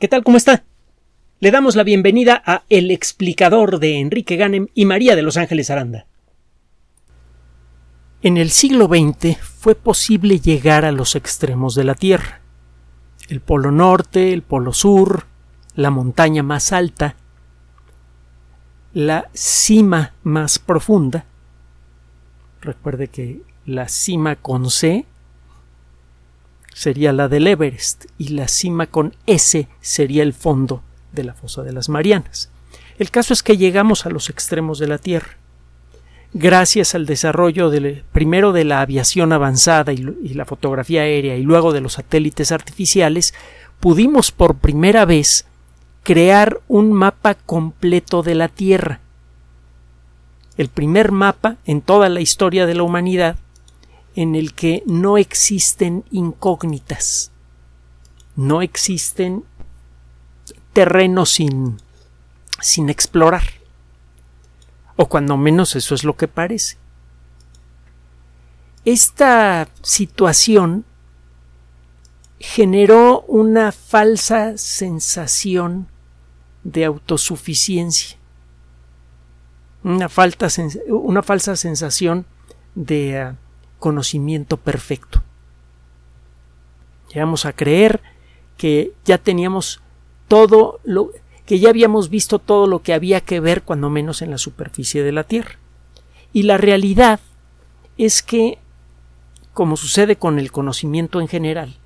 ¿Qué tal? ¿Cómo está? Le damos la bienvenida a El explicador de Enrique Ganem y María de Los Ángeles Aranda. En el siglo XX fue posible llegar a los extremos de la Tierra. El polo norte, el polo sur, la montaña más alta, la cima más profunda. Recuerde que la cima con C sería la del Everest y la cima con S sería el fondo de la fosa de las Marianas. El caso es que llegamos a los extremos de la Tierra. Gracias al desarrollo primero de la aviación avanzada y, la fotografía aérea y luego de los satélites artificiales, pudimos por primera vez crear un mapa completo de la Tierra. El primer mapa en toda la historia de la humanidad en el que no existen incógnitas, no existen terrenos sin, sin explorar, o cuando menos eso es lo que parece. Esta situación generó una falsa sensación de autosuficiencia, una, una falsa sensación de ah, conocimiento perfecto. Llegamos a creer que ya teníamos todo lo que ya habíamos visto todo lo que había que ver cuando menos en la superficie de la Tierra. Y la realidad es que, como sucede con el conocimiento en general,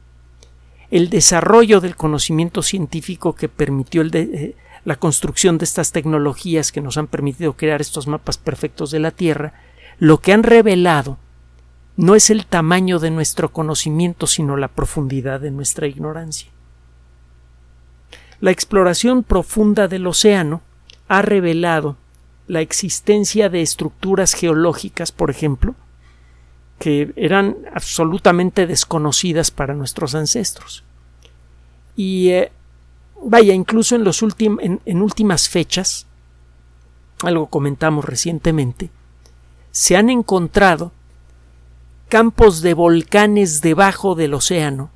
el desarrollo del conocimiento científico que permitió eh, la construcción de estas tecnologías que nos han permitido crear estos mapas perfectos de la Tierra, lo que han revelado no es el tamaño de nuestro conocimiento, sino la profundidad de nuestra ignorancia. La exploración profunda del océano ha revelado la existencia de estructuras geológicas, por ejemplo, que eran absolutamente desconocidas para nuestros ancestros. Y eh, vaya, incluso en, en últimas fechas, algo comentamos recientemente, se han encontrado campos de volcanes debajo del océano,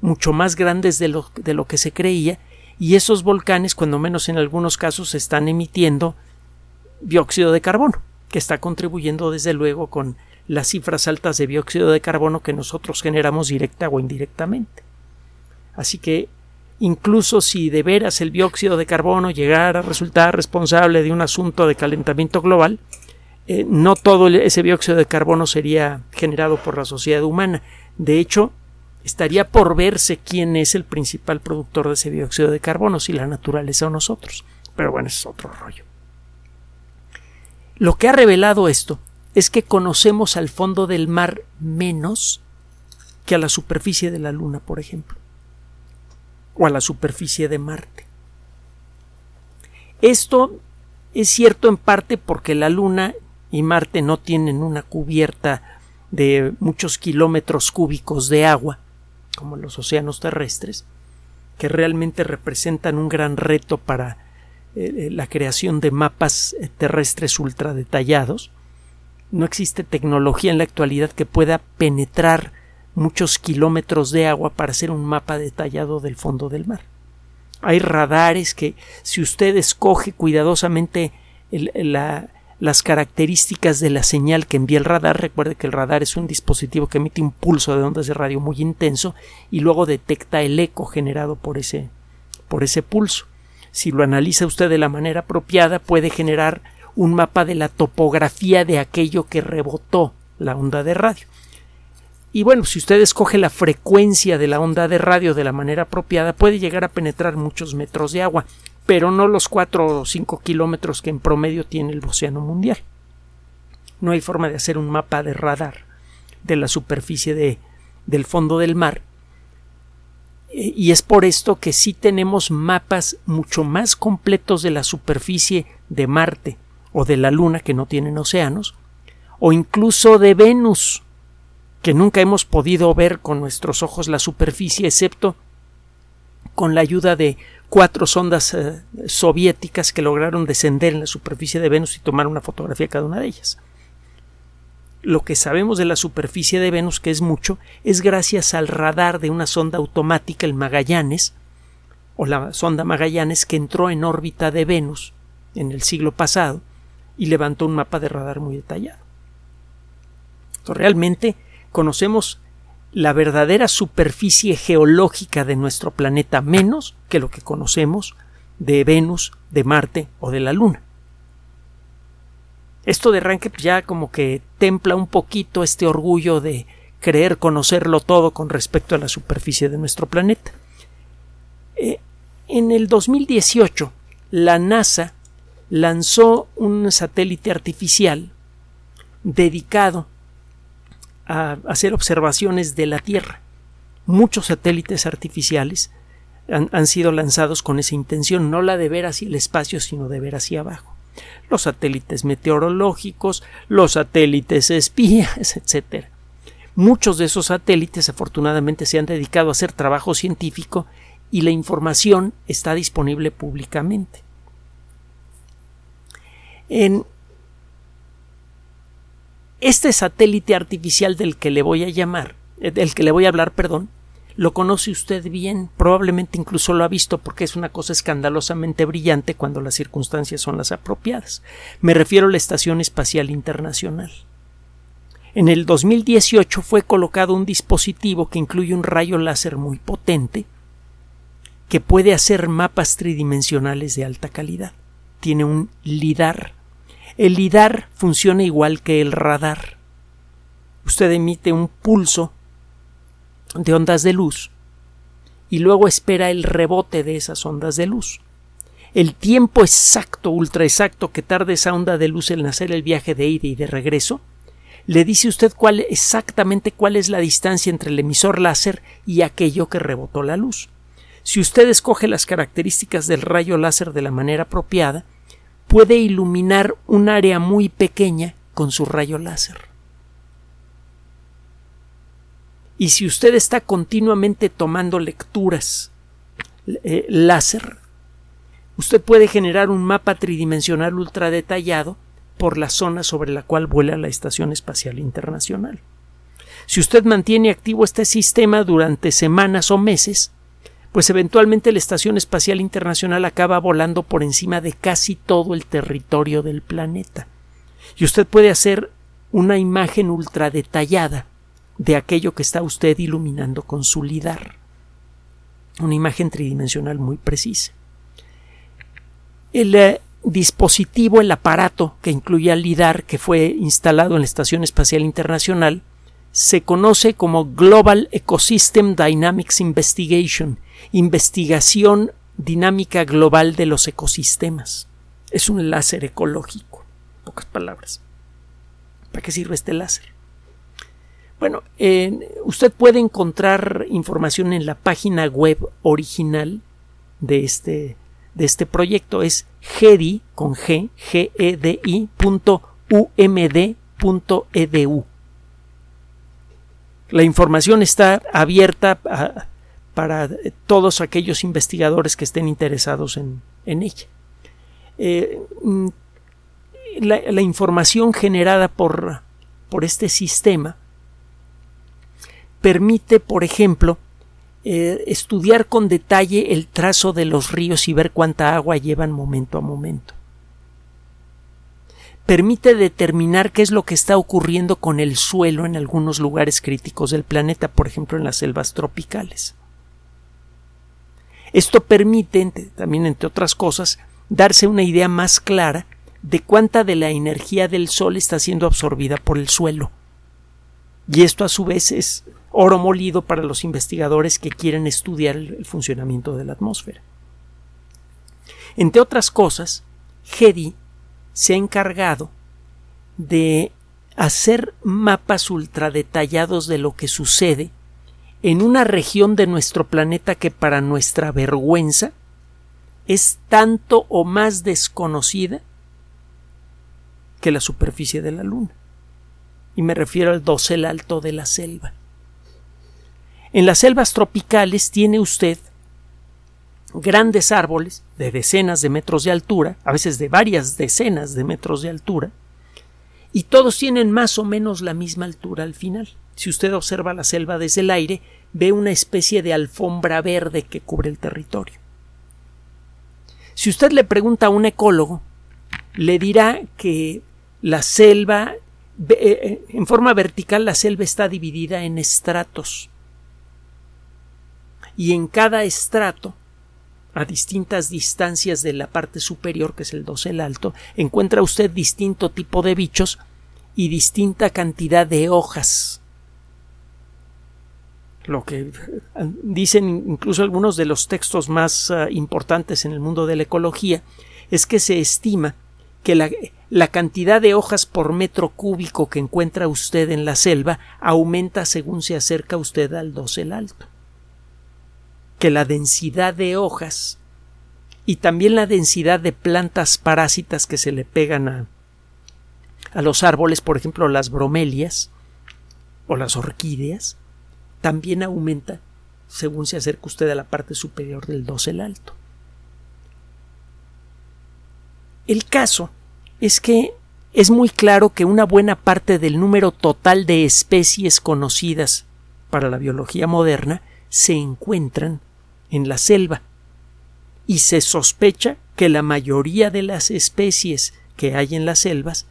mucho más grandes de lo, de lo que se creía, y esos volcanes, cuando menos en algunos casos, están emitiendo dióxido de carbono, que está contribuyendo desde luego con las cifras altas de dióxido de carbono que nosotros generamos directa o indirectamente. Así que incluso si de veras el dióxido de carbono llegara a resultar responsable de un asunto de calentamiento global, eh, no todo ese dióxido de carbono sería generado por la sociedad humana. De hecho, estaría por verse quién es el principal productor de ese dióxido de carbono, si la naturaleza o nosotros. Pero bueno, ese es otro rollo. Lo que ha revelado esto es que conocemos al fondo del mar menos que a la superficie de la Luna, por ejemplo, o a la superficie de Marte. Esto es cierto en parte porque la Luna y Marte no tienen una cubierta de muchos kilómetros cúbicos de agua, como los océanos terrestres, que realmente representan un gran reto para eh, eh, la creación de mapas eh, terrestres ultra detallados. No existe tecnología en la actualidad que pueda penetrar muchos kilómetros de agua para hacer un mapa detallado del fondo del mar. Hay radares que, si usted escoge cuidadosamente la, las características de la señal que envía el radar. Recuerde que el radar es un dispositivo que emite un pulso de ondas de radio muy intenso y luego detecta el eco generado por ese, por ese pulso. Si lo analiza usted de la manera apropiada, puede generar un mapa de la topografía de aquello que rebotó la onda de radio. Y bueno, si usted escoge la frecuencia de la onda de radio de la manera apropiada, puede llegar a penetrar muchos metros de agua pero no los 4 o 5 kilómetros que en promedio tiene el océano mundial. No hay forma de hacer un mapa de radar de la superficie de, del fondo del mar. E, y es por esto que sí tenemos mapas mucho más completos de la superficie de Marte o de la Luna que no tienen océanos, o incluso de Venus, que nunca hemos podido ver con nuestros ojos la superficie, excepto con la ayuda de cuatro sondas eh, soviéticas que lograron descender en la superficie de Venus y tomar una fotografía cada una de ellas. Lo que sabemos de la superficie de Venus, que es mucho, es gracias al radar de una sonda automática, el Magallanes, o la sonda Magallanes que entró en órbita de Venus en el siglo pasado y levantó un mapa de radar muy detallado. Entonces, realmente conocemos la verdadera superficie geológica de nuestro planeta menos que lo que conocemos de Venus, de Marte o de la Luna. Esto de arranque ya como que templa un poquito este orgullo de creer conocerlo todo con respecto a la superficie de nuestro planeta. Eh, en el 2018, la NASA lanzó un satélite artificial dedicado a hacer observaciones de la Tierra. Muchos satélites artificiales han, sido lanzados con esa intención, no la de ver hacia el espacio, sino de ver hacia abajo. Los satélites meteorológicos, los satélites espías, etc. Muchos de esos satélites afortunadamente se han dedicado a hacer trabajo científico y la información está disponible públicamente. En este satélite artificial del que le voy a llamar, eh, del que le voy a hablar, perdón, lo conoce usted bien, probablemente incluso lo ha visto porque es una cosa escandalosamente brillante cuando las circunstancias son las apropiadas. Me refiero a la Estación Espacial Internacional. En el 2018 fue colocado un dispositivo que incluye un rayo láser muy potente que puede hacer mapas tridimensionales de alta calidad. Tiene un LIDAR. El LIDAR funciona igual que el radar. Usted emite un pulso de ondas de luz y luego espera el rebote de esas ondas de luz. El tiempo exacto, ultra exacto que tarda esa onda de luz en hacer el viaje de ida y de regreso, le dice usted cuál exactamente cuál es la distancia entre el emisor láser y aquello que rebotó la luz. Si usted escoge las características del rayo láser de la manera apropiada, puede iluminar un área muy pequeña con su rayo láser. Y si usted está continuamente tomando lecturas eh, láser, usted puede generar un mapa tridimensional ultra detallado por la zona sobre la cual vuela la Estación Espacial Internacional. Si usted mantiene activo este sistema durante semanas o meses, pues eventualmente la Estación Espacial Internacional acaba volando por encima de casi todo el territorio del planeta. Y usted puede hacer una imagen ultra detallada de aquello que está usted iluminando con su lidar. Una imagen tridimensional muy precisa. El eh, dispositivo, el aparato que incluye al lidar que fue instalado en la Estación Espacial Internacional, se conoce como Global Ecosystem Dynamics Investigation, investigación dinámica global de los ecosistemas. Es un láser ecológico, pocas palabras. ¿Para qué sirve este láser? Bueno, usted puede encontrar información en la página web original de este, de este proyecto. Es gedi con g, g e d umd.edu. La información está abierta para todos aquellos investigadores que estén interesados en, ella. Eh, mm, la, información generada por, por este sistema permite, por ejemplo, eh, estudiar con detalle el trazo de los ríos y ver cuánta agua llevan momento a momento. Permite determinar qué es lo que está ocurriendo con el suelo en algunos lugares críticos del planeta, por ejemplo en las selvas tropicales. Esto permite, también entre otras cosas, darse una idea más clara de cuánta de la energía del Sol está siendo absorbida por el suelo. Y esto a su vez es oro molido para los investigadores que quieren estudiar el, funcionamiento de la atmósfera. Entre otras cosas, GEDI se ha encargado de hacer mapas ultradetallados de lo que sucede en una región de nuestro planeta que para nuestra vergüenza es tanto o más desconocida que la superficie de la Luna. Y me refiero al dosel alto de la selva. En las selvas tropicales tiene usted grandes árboles de decenas de metros de altura, a veces de varias decenas de metros de altura, y todos tienen más o menos la misma altura al final. Si usted observa la selva desde el aire, ve una especie de alfombra verde que cubre el territorio. Si usted le pregunta a un ecólogo, le dirá que la selva, eh, eh, en forma vertical, la selva está dividida en estratos. Y en cada estrato, a distintas distancias de la parte superior, que es el dosel alto, encuentra usted distinto tipo de bichos y distinta cantidad de hojas. Lo que dicen incluso algunos de los textos más ah, importantes en el mundo de la ecología es que se estima que la, la cantidad de hojas por metro cúbico que encuentra usted en la selva aumenta según se acerca usted al dosel alto. Que la densidad de hojas y también la densidad de plantas parásitas que se le pegan a, a los árboles, por ejemplo las bromelias o las orquídeas, también aumenta según se acerca usted a la parte superior del dosel alto. El caso es que es muy claro que una buena parte del número total de especies conocidas para la biología moderna se encuentran en la selva y se sospecha que la mayoría de las especies que hay en las selvas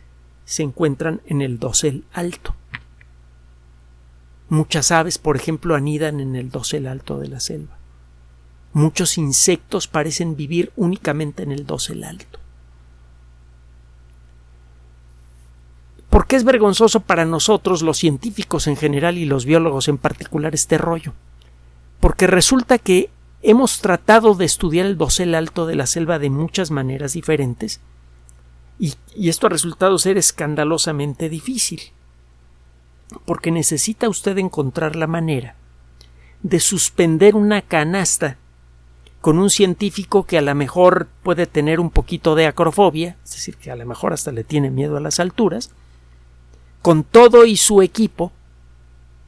se encuentran en el dosel alto. Muchas aves, por ejemplo, anidan en el dosel alto de la selva. Muchos insectos parecen vivir únicamente en el dosel alto. ¿Por qué es vergonzoso para nosotros, los científicos en general y los biólogos en particular, este rollo? Porque resulta que hemos tratado de estudiar el dosel alto de la selva de muchas maneras diferentes y, esto ha resultado ser escandalosamente difícil, porque necesita usted encontrar la manera de suspender una canasta con un científico que a lo mejor puede tener un poquito de acrofobia, es decir, que a lo mejor hasta le tiene miedo a las alturas, con todo y su equipo,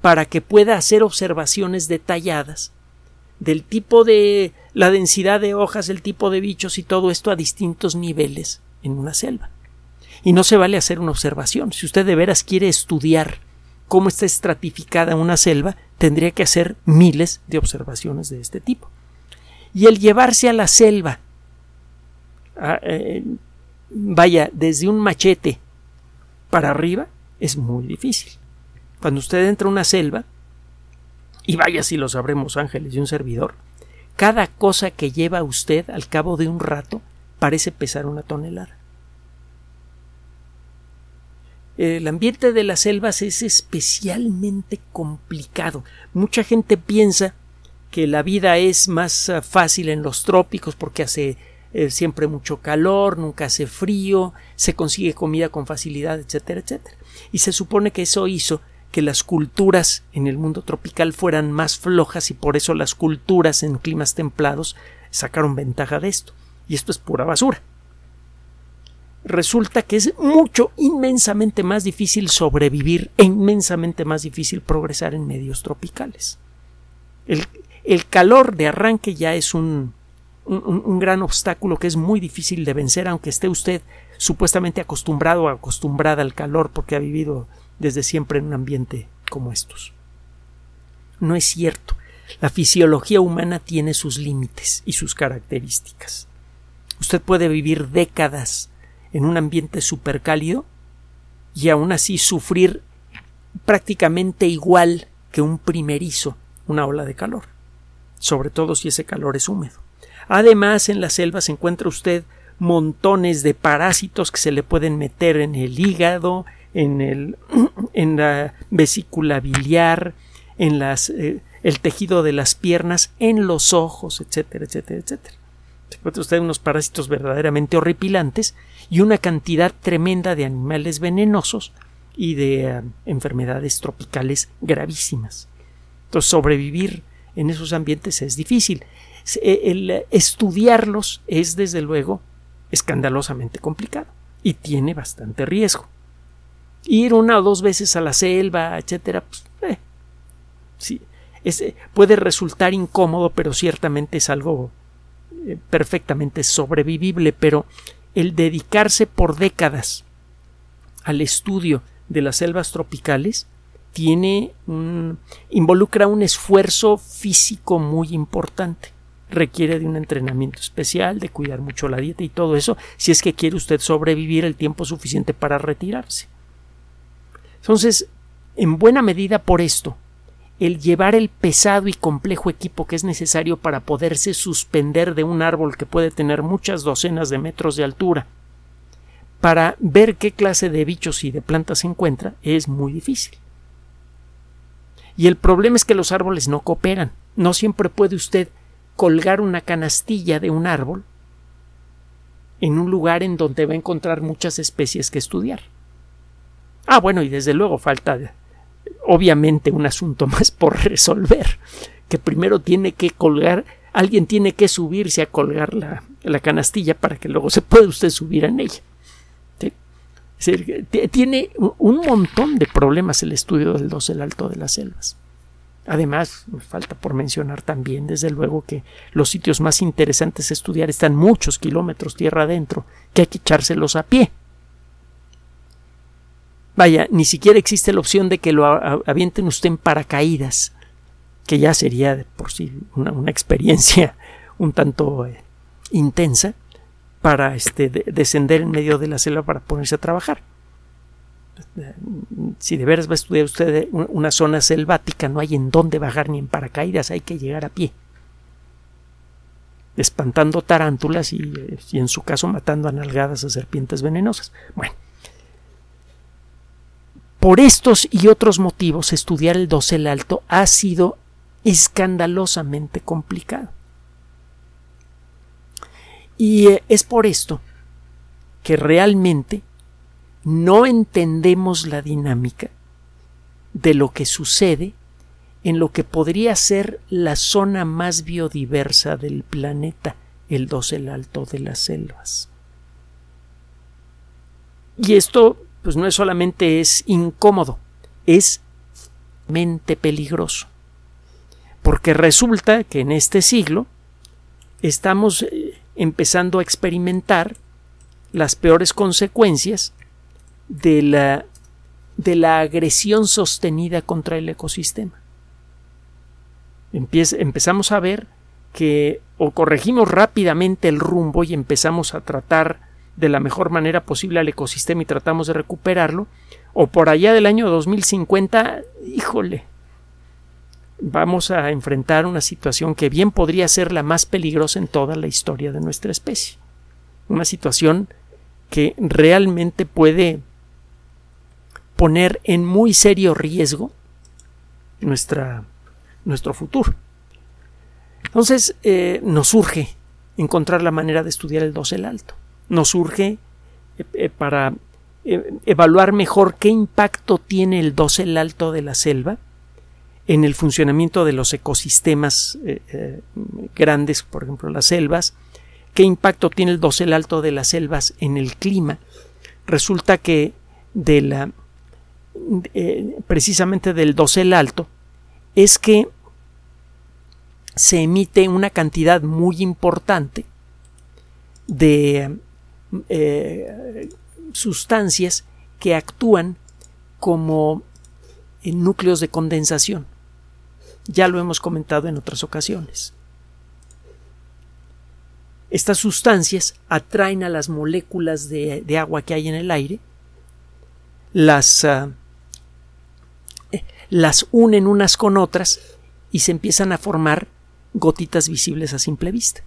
para que pueda hacer observaciones detalladas del tipo de la densidad de hojas, el tipo de bichos y todo esto a distintos niveles en una selva. Y no se vale hacer una observación. Si usted de veras quiere estudiar cómo está estratificada una selva, tendría que hacer miles de observaciones de este tipo. Y el llevarse a la selva, eh, vaya, desde un machete para arriba, es muy difícil. Cuando usted entra a una selva, y vaya si lo sabremos ángeles y un servidor, cada cosa que lleva usted al cabo de un rato parece pesar una tonelada. El ambiente de las selvas es especialmente complicado. Mucha gente piensa que la vida es más ah, fácil en los trópicos porque hace eh, siempre mucho calor, nunca hace frío, se consigue comida con facilidad, etcétera, etcétera. Y se supone que eso hizo que las culturas en el mundo tropical fueran más flojas y por eso las culturas en climas templados sacaron ventaja de esto. Y esto es pura basura. Resulta que es mucho, inmensamente más difícil sobrevivir e inmensamente más difícil progresar en medios tropicales. El, el calor de arranque ya es un, un, gran obstáculo que es muy difícil de vencer, aunque esté usted supuestamente acostumbrado o acostumbrada al calor porque ha vivido desde siempre en un ambiente como estos. No es cierto. La fisiología humana tiene sus límites y sus características. Usted puede vivir décadas en un ambiente supercálido y aún así sufrir prácticamente igual que un primerizo una ola de calor, sobre todo si ese calor es húmedo. Además, en la selva se encuentra usted montones de parásitos que se le pueden meter en el hígado, en, el, en la vesícula biliar, en las, eh, el tejido de las piernas, en los ojos, etcétera, etcétera, etcétera. Se encuentra usted unos parásitos verdaderamente horripilantes y una cantidad tremenda de animales venenosos y de eh, enfermedades tropicales gravísimas. Entonces, sobrevivir en esos ambientes es difícil. Eh, el estudiarlos es, desde luego, escandalosamente complicado y tiene bastante riesgo. Ir una o dos veces a la selva, etcétera, pues, eh, sí, eh, puede resultar incómodo, pero ciertamente es algo perfectamente sobrevivible. Pero el dedicarse por décadas al estudio de las selvas tropicales tiene un, involucra un esfuerzo físico muy importante requiere de un entrenamiento especial, de cuidar mucho la dieta y todo eso, si es que quiere usted sobrevivir el tiempo suficiente para retirarse. Entonces, en buena medida por esto, el llevar el pesado y complejo equipo que es necesario para poderse suspender de un árbol que puede tener muchas docenas de metros de altura, para ver qué clase de bichos y de plantas se encuentra, es muy difícil. Y el problema es que los árboles no cooperan. No siempre puede usted colgar una canastilla de un árbol en un lugar en donde va a encontrar muchas especies que estudiar. Ah, bueno, y desde luego falta obviamente un asunto más por resolver, que primero tiene que colgar, alguien tiene que subirse a colgar la, la canastilla para que luego se pueda usted subir en ella. tiene un montón de problemas el estudio del dosel alto de las selvas. Además, falta por mencionar también, desde luego, que los sitios más interesantes a estudiar están muchos kilómetros tierra adentro, que hay que echárselos a pie. Vaya, ni siquiera existe la opción de que lo avienten usted en paracaídas, que ya sería por sí una, experiencia un tanto eh, intensa para este, descender en medio de la selva para ponerse a trabajar. Si de veras va a estudiar usted una zona selvática, no hay en dónde bajar ni en paracaídas, hay que llegar a pie espantando tarántulas y, y, en su caso matando a nalgadas a serpientes venenosas. Bueno, por estos y otros motivos, estudiar el dosel alto ha sido escandalosamente complicado. Y eh, es por esto que realmente no entendemos la dinámica de lo que sucede en lo que podría ser la zona más biodiversa del planeta, el dosel alto de las selvas. Y esto pues no es solamente es incómodo, es mente peligroso. Porque resulta que en este siglo estamos eh, empezando a experimentar las peores consecuencias de la, de la agresión sostenida contra el ecosistema. empezamos a ver que o corregimos rápidamente el rumbo y empezamos a tratar de la mejor manera posible al ecosistema y tratamos de recuperarlo, o por allá del año 2050, híjole, vamos a enfrentar una situación que bien podría ser la más peligrosa en toda la historia de nuestra especie. Una situación que realmente puede poner en muy serio riesgo nuestra, nuestro futuro. Entonces, eh, nos urge encontrar la manera de estudiar el dosel alto nos surge eh, eh, para eh, evaluar mejor qué impacto tiene el dosel alto de la selva en el funcionamiento de los ecosistemas grandes, por ejemplo las selvas, qué impacto tiene el dosel alto de las selvas en el clima. Resulta que de la precisamente del dosel alto es que se emite una cantidad muy importante de eh, sustancias que actúan como en núcleos de condensación. Ya lo hemos comentado en otras ocasiones. Estas sustancias atraen a las moléculas de, agua que hay en el aire, las, ah, eh, las unen unas con otras y se empiezan a formar gotitas visibles a simple vista.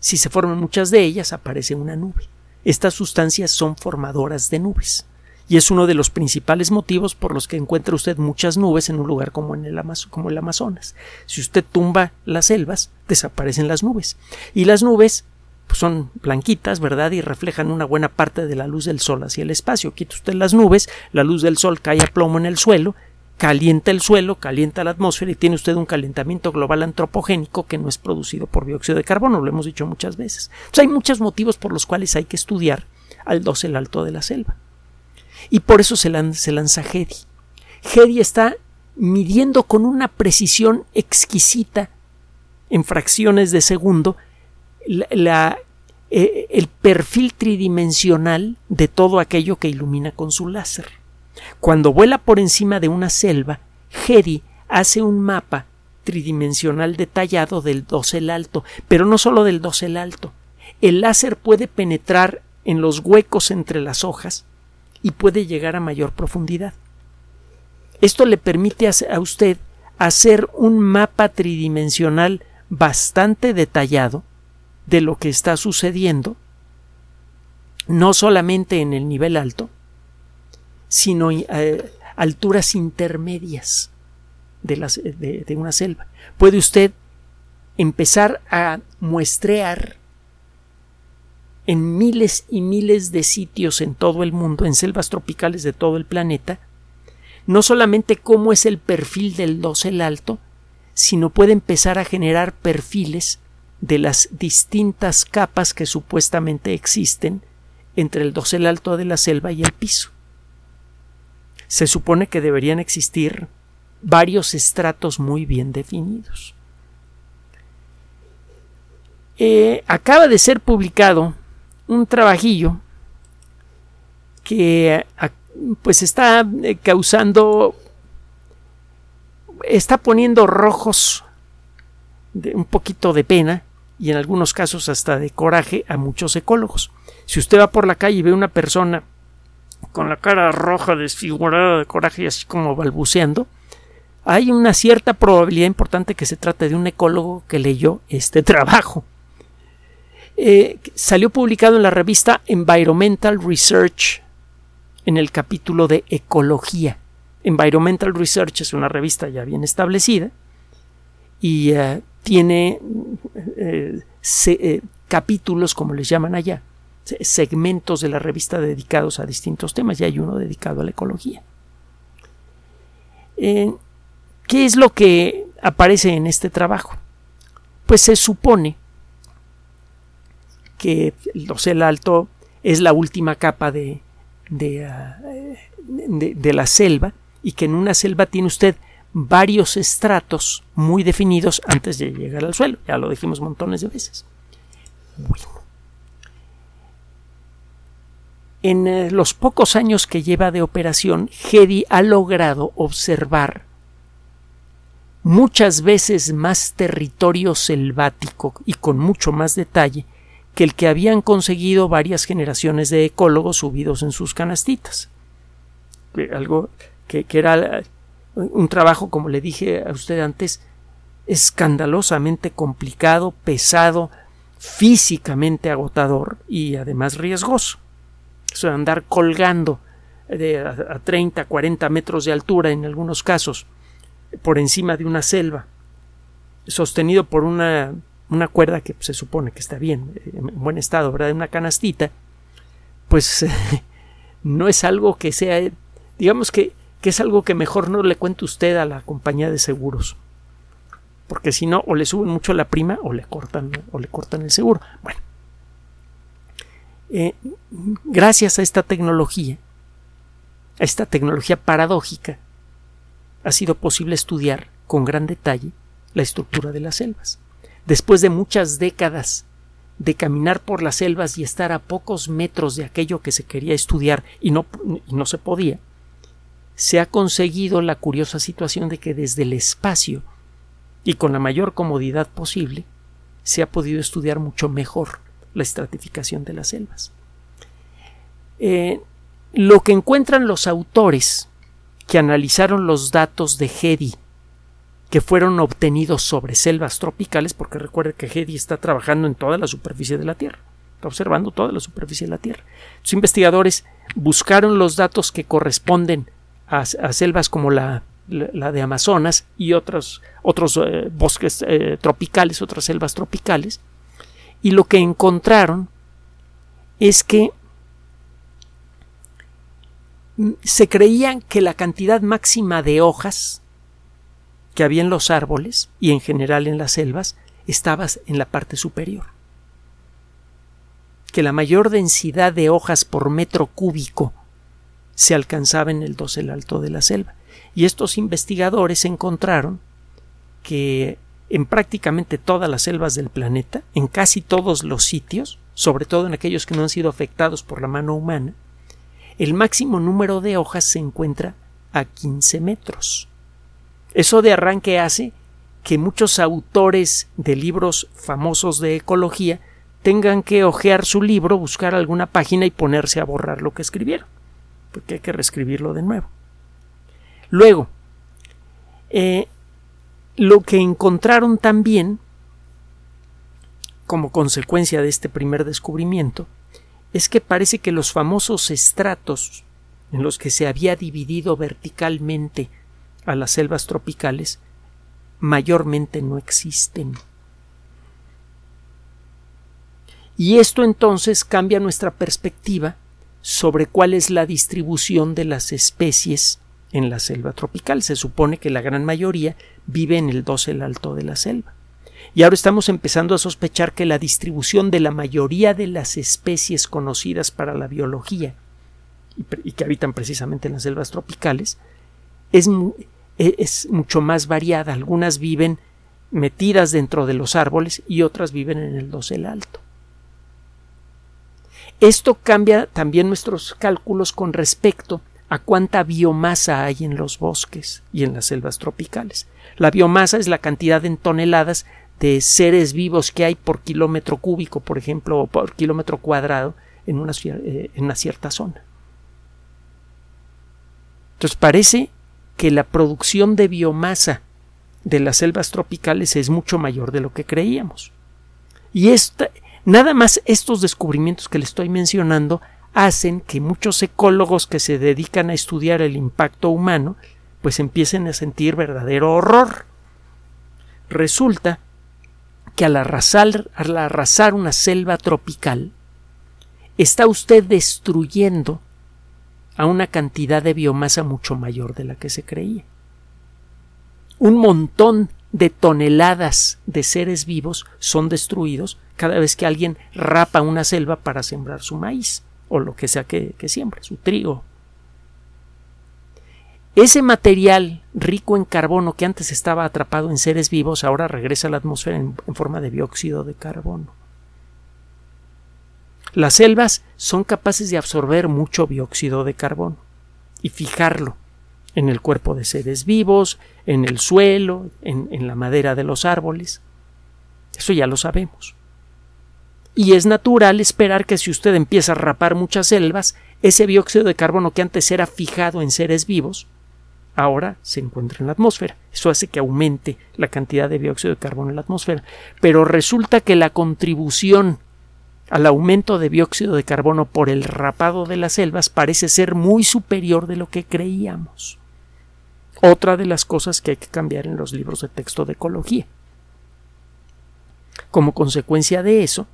Si se forman muchas de ellas, aparece una nube. Estas sustancias son formadoras de nubes y es uno de los principales motivos por los que encuentra usted muchas nubes en un lugar como, en el, Amazonas. Si usted tumba las selvas, desaparecen las nubes. Y las nubes pues, son blanquitas, ¿verdad? Y reflejan una buena parte de la luz del sol hacia el espacio. Quita usted las nubes, la luz del sol cae a plomo en el suelo, calienta el suelo, calienta la atmósfera y tiene usted un calentamiento global antropogénico que no es producido por dióxido de carbono, lo hemos dicho muchas veces. hay muchos motivos por los cuales hay que estudiar al dosel alto de la selva. Y por eso se, lanza Hedy. Hedy está midiendo con una precisión exquisita en fracciones de segundo eh, el perfil tridimensional de todo aquello que ilumina con su láser. Cuando vuela por encima de una selva, Hedy hace un mapa tridimensional detallado del dosel alto, pero no solo del dosel alto. El láser puede penetrar en los huecos entre las hojas y puede llegar a mayor profundidad. Esto le permite a usted hacer un mapa tridimensional bastante detallado de lo que está sucediendo, no solamente en el nivel alto, sino eh, alturas intermedias de, de una selva. Puede usted empezar a muestrear en miles y miles de sitios en todo el mundo, en selvas tropicales de todo el planeta, no solamente cómo es el perfil del dosel alto, sino puede empezar a generar perfiles de las distintas capas que supuestamente existen entre el dosel alto de la selva y el piso. Se supone que deberían existir varios estratos muy bien definidos. Eh, acaba de ser publicado un trabajillo que pues está eh, causando está poniendo rojos de un poquito de pena y en algunos casos hasta de coraje a muchos ecólogos. Si usted va por la calle y ve una persona con la cara roja, desfigurada de coraje y así como balbuceando, hay una cierta probabilidad importante que se trate de un ecólogo que leyó este trabajo. Eh, salió publicado en la revista Environmental Research en el capítulo de ecología. Environmental Research es una revista ya bien establecida y eh, tiene eh, capítulos, como les llaman allá, segmentos de la revista dedicados a distintos temas y hay uno dedicado a la ecología. ¿Qué es lo que aparece en este trabajo? Pues se supone que el dosel alto es la última capa de, Ah, de, de, la selva y que en una selva tiene usted varios estratos muy definidos antes de llegar al suelo. Ya lo dijimos montones de veces. Bueno. En eh, los pocos años que lleva de operación, Hedy ha logrado observar muchas veces más territorio selvático y con mucho más detalle que el que habían conseguido varias generaciones de ecólogos subidos en sus canastitas. Algo que, era un trabajo, como le dije a usted antes, escandalosamente complicado, pesado, físicamente agotador y además riesgoso. De andar colgando de a, 30, 40 metros de altura en algunos casos por encima de una selva, sostenido por una una cuerda que se supone que está bien, en buen estado, ¿verdad? Una canastita, pues no es algo que sea, digamos que, que es algo que mejor no le cuente usted a la compañía de seguros. Porque si no, o le suben mucho la prima o le cortan, o le cortan el seguro. Bueno, eh, gracias a esta tecnología, a esta tecnología paradójica, ha sido posible estudiar con gran detalle la estructura de las selvas. Después de muchas décadas de caminar por las selvas y estar a pocos metros de aquello que se quería estudiar y no, no se podía, se ha conseguido la curiosa situación de que desde el espacio y con la mayor comodidad posible se ha podido estudiar mucho mejor la estratificación de las selvas. Eh, lo que encuentran los autores que analizaron los datos de Hedy que fueron obtenidos sobre selvas tropicales, porque recuerde que Hedy está trabajando en toda la superficie de la Tierra, está observando toda la superficie de la Tierra. Los investigadores buscaron los datos que corresponden a, selvas como la, de Amazonas y otros, otros eh, bosques eh, tropicales, otras selvas tropicales, y lo que encontraron es que se creían que la cantidad máxima de hojas que había en los árboles y en general en las selvas estabas en la parte superior. Que la mayor densidad de hojas por metro cúbico se alcanzaba en el dosel alto de la selva. Y estos investigadores encontraron que en prácticamente todas las selvas del planeta, en casi todos los sitios, sobre todo en aquellos que no han sido afectados por la mano humana, el máximo número de hojas se encuentra a 15 metros. Eso de arranque hace que muchos autores de libros famosos de ecología tengan que hojear su libro, buscar alguna página y ponerse a borrar lo que escribieron, porque hay que reescribirlo de nuevo. Luego, eh, lo que encontraron también, como consecuencia de este primer descubrimiento, es que parece que los famosos estratos en los que se había dividido verticalmente a las selvas tropicales mayormente no existen. Y esto entonces cambia nuestra perspectiva sobre cuál es la distribución de las especies en la selva tropical. Se supone que la gran mayoría vive en el dosel alto de la selva. Y ahora estamos empezando a sospechar que la distribución de la mayoría de las especies conocidas para la biología y, que habitan precisamente en las selvas tropicales es, e, es mucho más variada. Algunas viven metidas dentro de los árboles y otras viven en el dosel alto. Esto cambia también nuestros cálculos con respecto a cuánta biomasa hay en los bosques y en las selvas tropicales. La biomasa es la cantidad en toneladas de seres vivos que hay por kilómetro cúbico, por ejemplo, o por kilómetro cuadrado en una, eh, una cierta zona. Entonces parece que la producción de biomasa de las selvas tropicales es mucho mayor de lo que creíamos. Y nada más estos descubrimientos que le estoy mencionando hacen que muchos ecólogos que se dedican a estudiar el impacto humano pues empiecen a sentir verdadero horror. Resulta que al arrasar, al arrasar una selva tropical está usted destruyendo a una cantidad de biomasa mucho mayor de la que se creía. Un montón de toneladas de seres vivos son destruidos cada vez que alguien rapa una selva para sembrar su maíz o lo que sea que, siembre, su trigo. Ese material rico en carbono que antes estaba atrapado en seres vivos ahora regresa a la atmósfera en forma de dióxido de carbono. Las selvas son capaces de absorber mucho dióxido de carbono y fijarlo en el cuerpo de seres vivos, en el suelo, en, la madera de los árboles. Eso ya lo sabemos. Y es natural esperar que si usted empieza a rapar muchas selvas, ese dióxido de carbono que antes era fijado en seres vivos, ahora se encuentra en la atmósfera. Eso hace que aumente la cantidad de dióxido de carbono en la atmósfera. Pero resulta que la contribución al aumento de dióxido de carbono por el rapado de las selvas parece ser muy superior de lo que creíamos. Otra de las cosas que hay que cambiar en los libros de texto de ecología. Como consecuencia de eso,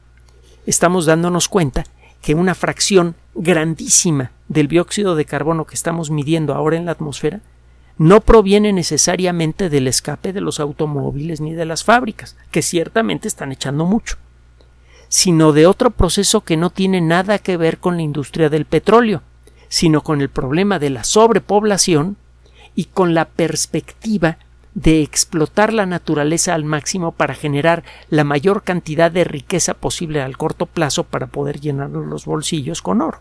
estamos dándonos cuenta que una fracción grandísima del dióxido de carbono que estamos midiendo ahora en la atmósfera no proviene necesariamente del escape de los automóviles ni de las fábricas, que ciertamente están echando mucho sino de otro proceso que no tiene nada que ver con la industria del petróleo, sino con el problema de la sobrepoblación y con la perspectiva de explotar la naturaleza al máximo para generar la mayor cantidad de riqueza posible al corto plazo para poder llenar los bolsillos con oro.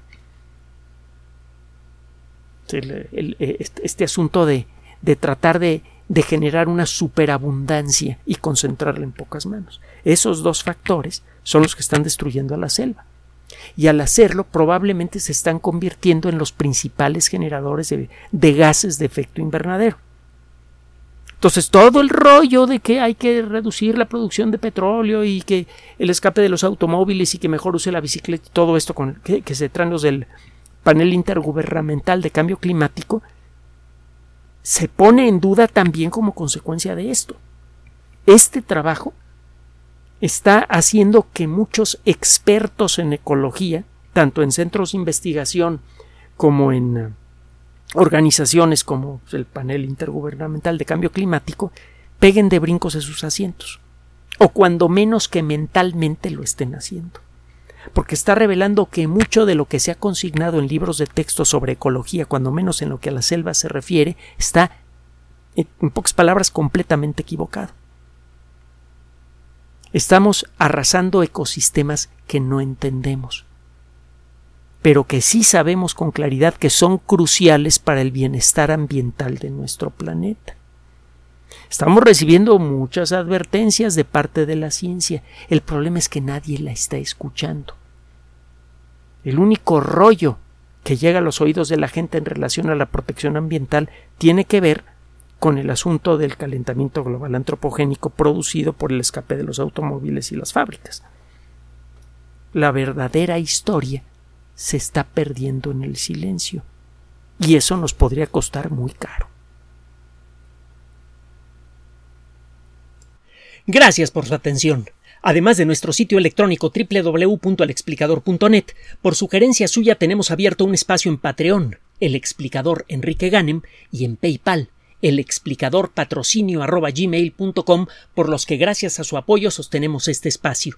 Este, este asunto de, de tratar de, de generar una superabundancia y concentrarla en pocas manos. Esos dos factores son los que están destruyendo a la selva. Y al hacerlo probablemente se están convirtiendo en los principales generadores de, gases de efecto invernadero. Entonces todo el rollo de que hay que reducir la producción de petróleo y que el escape de los automóviles y que mejor use la bicicleta todo esto con, que, que se traen los del panel intergubernamental de cambio climático se pone en duda también como consecuencia de esto. Este trabajo está haciendo que muchos expertos en ecología, tanto en centros de investigación como en organizaciones como el panel intergubernamental de cambio climático, peguen de brincos de sus asientos, o cuando menos que mentalmente lo estén haciendo, porque está revelando que mucho de lo que se ha consignado en libros de texto sobre ecología, cuando menos en lo que a la selva se refiere, está, en pocas palabras, completamente equivocado. Estamos arrasando ecosistemas que no entendemos, pero que sí sabemos con claridad que son cruciales para el bienestar ambiental de nuestro planeta. Estamos recibiendo muchas advertencias de parte de la ciencia. El problema es que nadie la está escuchando. El único rollo que llega a los oídos de la gente en relación a la protección ambiental tiene que ver con el asunto del calentamiento global antropogénico producido por el escape de los automóviles y las fábricas. La verdadera historia se está perdiendo en el silencio y eso nos podría costar muy caro. Gracias por su atención. Además de nuestro sitio electrónico www.alexplicador.net, por sugerencia suya tenemos abierto un espacio en Patreon, el explicador Enrique Ganem, y en PayPal, el explicador patrocinio por los que gracias a su apoyo sostenemos este espacio.